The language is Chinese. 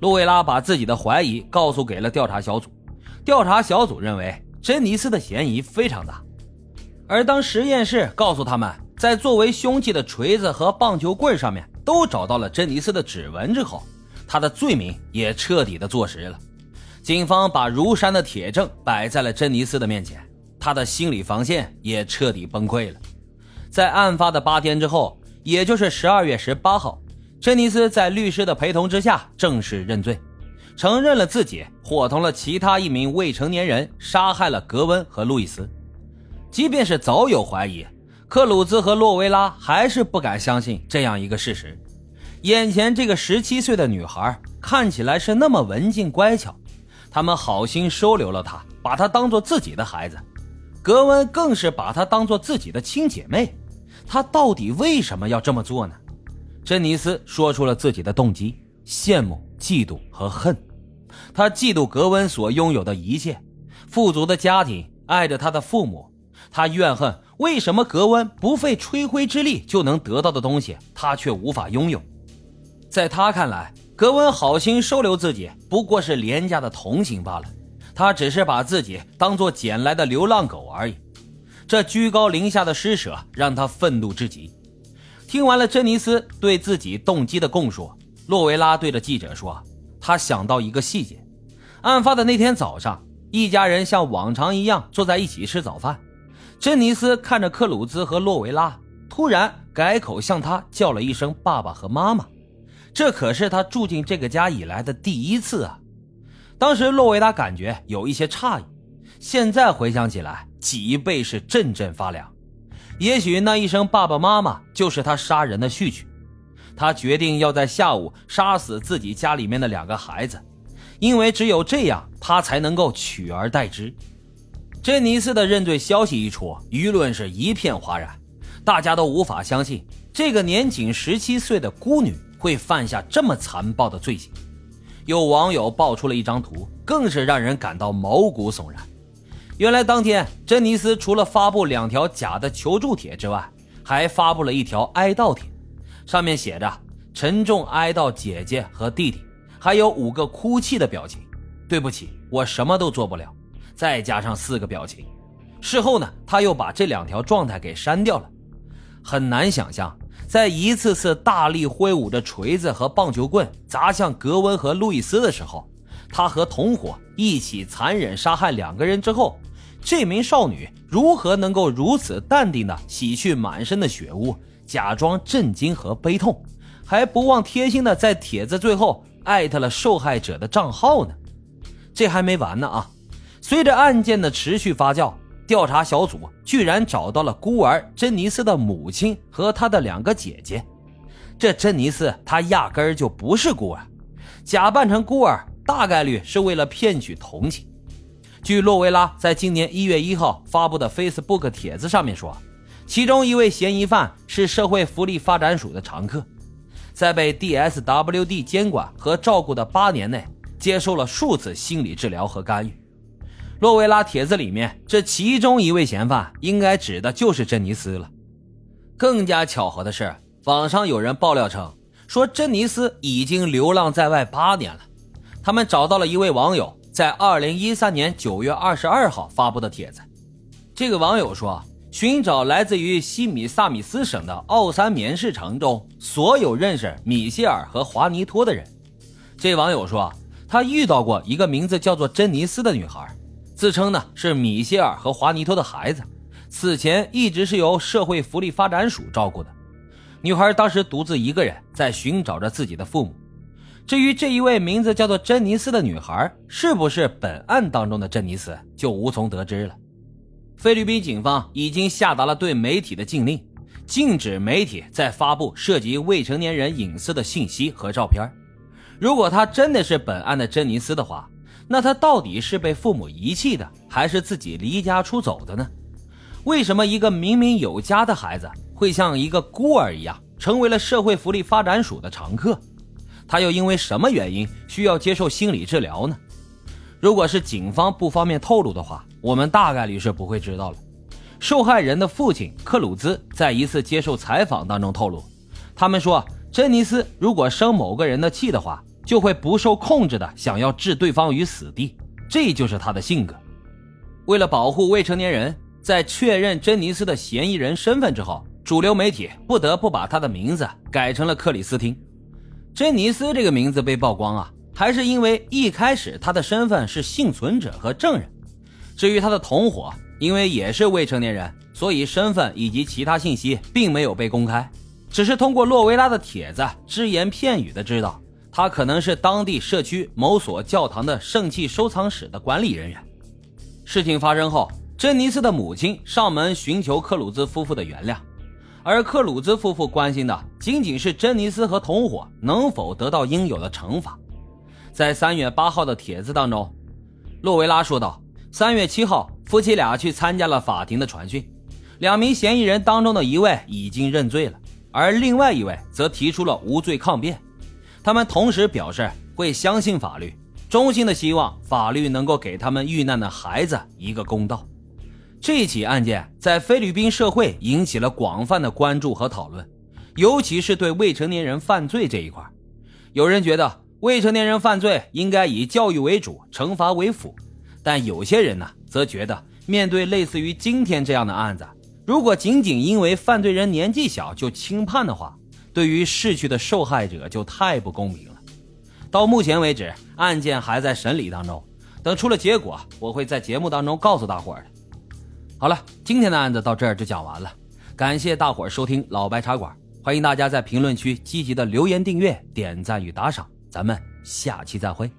路维拉把自己的怀疑告诉给了调查小组。调查小组认为珍妮斯的嫌疑非常大，而当实验室告诉他们在作为凶器的锤子和棒球棍上面都找到了珍妮斯的指纹之后，他的罪名也彻底的坐实了。警方把如山的铁证摆在了珍妮斯的面前，他的心理防线也彻底崩溃了。在案发的八天之后，也就是十二月十八号，珍妮斯在律师的陪同之下正式认罪，承认了自己伙同了其他一名未成年人杀害了格温和路易斯。即便是早有怀疑，克鲁兹和洛维拉还是不敢相信这样一个事实：眼前这个十七岁的女孩看起来是那么文静乖巧。他们好心收留了她，把她当做自己的孩子。格温更是把她当做自己的亲姐妹。她到底为什么要这么做呢？珍妮斯说出了自己的动机：羡慕、嫉妒和恨。他嫉妒格温所拥有的一切，富足的家庭，爱着他的父母。他怨恨为什么格温不费吹灰之力就能得到的东西，他却无法拥有。在他看来，格温好心收留自己，不过是廉价的同情罢了。他只是把自己当做捡来的流浪狗而已。这居高临下的施舍让他愤怒至极。听完了珍妮斯对自己动机的供述，洛维拉对着记者说：“他想到一个细节，案发的那天早上，一家人像往常一样坐在一起吃早饭。珍妮斯看着克鲁兹和洛维拉，突然改口向他叫了一声‘爸爸’和‘妈妈’。”这可是他住进这个家以来的第一次啊！当时洛维拉感觉有一些诧异，现在回想起来，脊背是阵阵发凉。也许那一声“爸爸妈妈”就是他杀人的序曲。他决定要在下午杀死自己家里面的两个孩子，因为只有这样，他才能够取而代之。珍妮斯的认罪消息一出，舆论是一片哗然，大家都无法相信这个年仅十七岁的孤女。会犯下这么残暴的罪行，有网友爆出了一张图，更是让人感到毛骨悚然。原来当天，珍妮斯除了发布两条假的求助帖之外，还发布了一条哀悼帖，上面写着“沉重哀悼姐姐和弟弟”，还有五个哭泣的表情。对不起，我什么都做不了。再加上四个表情。事后呢，他又把这两条状态给删掉了。很难想象。在一次次大力挥舞着锤子和棒球棍砸向格温和路易斯的时候，他和同伙一起残忍杀害两个人之后，这名少女如何能够如此淡定地洗去满身的血污，假装震惊和悲痛，还不忘贴心地在帖子最后艾特了受害者的账号呢？这还没完呢啊！随着案件的持续发酵。调查小组居然找到了孤儿珍妮斯的母亲和她的两个姐姐。这珍妮斯她压根儿就不是孤儿，假扮成孤儿大概率是为了骗取同情。据洛维拉在今年一月一号发布的 Facebook 帖子上面说，其中一位嫌疑犯是社会福利发展署的常客，在被 DSWD 监管和照顾的八年内，接受了数次心理治疗和干预。洛维拉帖子里面，这其中一位嫌犯应该指的就是珍妮斯了。更加巧合的是，网上有人爆料称，说珍妮斯已经流浪在外八年了。他们找到了一位网友在二零一三年九月二十二号发布的帖子。这个网友说，寻找来自于西米萨米斯省的奥三棉市城中所有认识米歇尔和华尼托的人。这网友说，他遇到过一个名字叫做珍妮斯的女孩。自称呢是米歇尔和华尼托的孩子，此前一直是由社会福利发展署照顾的。女孩当时独自一个人在寻找着自己的父母。至于这一位名字叫做珍妮斯的女孩是不是本案当中的珍妮斯，就无从得知了。菲律宾警方已经下达了对媒体的禁令，禁止媒体再发布涉及未成年人隐私的信息和照片。如果她真的是本案的珍妮斯的话，那她到底是被父母遗弃的，还是自己离家出走的呢？为什么一个明明有家的孩子会像一个孤儿一样，成为了社会福利发展署的常客？他又因为什么原因需要接受心理治疗呢？如果是警方不方便透露的话，我们大概率是不会知道了。受害人的父亲克鲁兹在一次接受采访当中透露，他们说，珍妮斯如果生某个人的气的话。就会不受控制的想要置对方于死地，这就是他的性格。为了保护未成年人，在确认珍妮斯的嫌疑人身份之后，主流媒体不得不把他的名字改成了克里斯汀。珍妮斯这个名字被曝光啊，还是因为一开始他的身份是幸存者和证人。至于他的同伙，因为也是未成年人，所以身份以及其他信息并没有被公开。只是通过洛维拉的帖子只言片语的知道，他可能是当地社区某所教堂的圣器收藏室的管理人员。事情发生后，珍妮斯的母亲上门寻求克鲁兹夫妇的原谅，而克鲁兹夫妇关心的仅仅是珍妮斯和同伙能否得到应有的惩罚。在三月八号的帖子当中，洛维拉说道：“三月七号，夫妻俩去参加了法庭的传讯，两名嫌疑人当中的一位已经认罪了。”而另外一位则提出了无罪抗辩，他们同时表示会相信法律，衷心的希望法律能够给他们遇难的孩子一个公道。这起案件在菲律宾社会引起了广泛的关注和讨论，尤其是对未成年人犯罪这一块，有人觉得未成年人犯罪应该以教育为主，惩罚为辅，但有些人呢则觉得面对类似于今天这样的案子。如果仅仅因为犯罪人年纪小就轻判的话，对于逝去的受害者就太不公平了。到目前为止，案件还在审理当中，等出了结果，我会在节目当中告诉大伙儿的。好了，今天的案子到这儿就讲完了，感谢大伙儿收听老白茶馆，欢迎大家在评论区积极的留言、订阅、点赞与打赏，咱们下期再会。